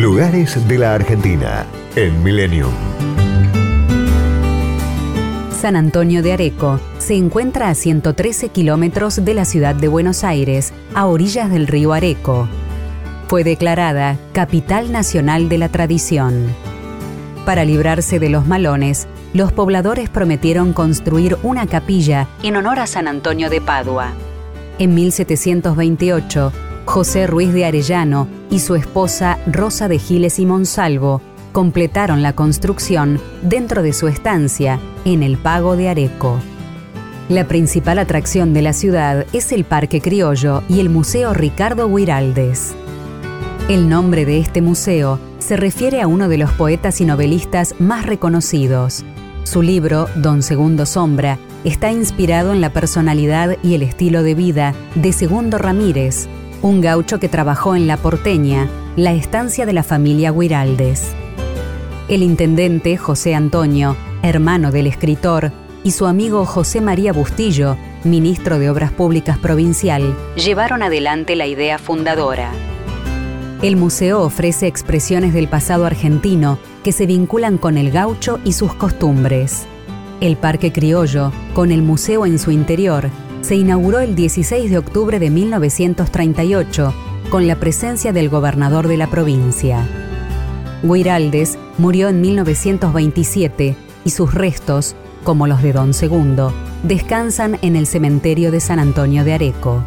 Lugares de la Argentina en Millennium. San Antonio de Areco se encuentra a 113 kilómetros de la ciudad de Buenos Aires, a orillas del río Areco. Fue declarada Capital Nacional de la Tradición. Para librarse de los malones, los pobladores prometieron construir una capilla en honor a San Antonio de Padua. En 1728, José Ruiz de Arellano y su esposa Rosa de Giles y Monsalvo completaron la construcción dentro de su estancia en el Pago de Areco. La principal atracción de la ciudad es el Parque Criollo y el Museo Ricardo Guiraldes. El nombre de este museo se refiere a uno de los poetas y novelistas más reconocidos. Su libro, Don Segundo Sombra, está inspirado en la personalidad y el estilo de vida de Segundo Ramírez, un gaucho que trabajó en La Porteña, la estancia de la familia Guiraldes. El intendente José Antonio, hermano del escritor, y su amigo José María Bustillo, ministro de Obras Públicas Provincial, llevaron adelante la idea fundadora. El museo ofrece expresiones del pasado argentino que se vinculan con el gaucho y sus costumbres. El Parque Criollo, con el museo en su interior, se inauguró el 16 de octubre de 1938 con la presencia del gobernador de la provincia. Guiraldes murió en 1927 y sus restos, como los de Don Segundo, descansan en el cementerio de San Antonio de Areco.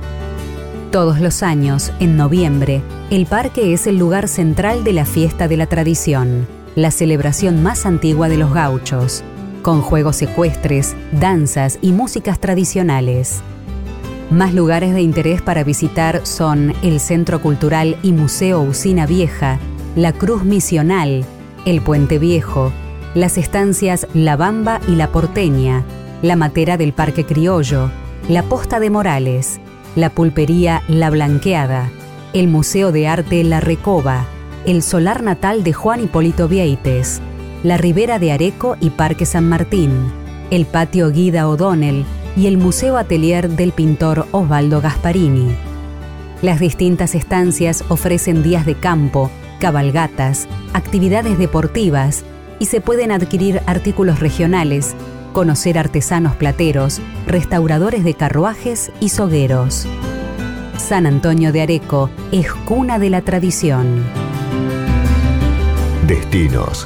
Todos los años, en noviembre, el parque es el lugar central de la fiesta de la tradición, la celebración más antigua de los gauchos, con juegos ecuestres, danzas y músicas tradicionales. Más lugares de interés para visitar son el Centro Cultural y Museo Usina Vieja, la Cruz Misional, el Puente Viejo, las estancias La Bamba y La Porteña, la Matera del Parque Criollo, la Posta de Morales, la Pulpería La Blanqueada, el Museo de Arte La Recoba, el solar natal de Juan Hipólito Vieites, la Ribera de Areco y Parque San Martín, el Patio Guida O'Donnell y el Museo Atelier del pintor Osvaldo Gasparini. Las distintas estancias ofrecen días de campo, cabalgatas, actividades deportivas y se pueden adquirir artículos regionales, conocer artesanos plateros, restauradores de carruajes y sogueros. San Antonio de Areco es cuna de la tradición. Destinos,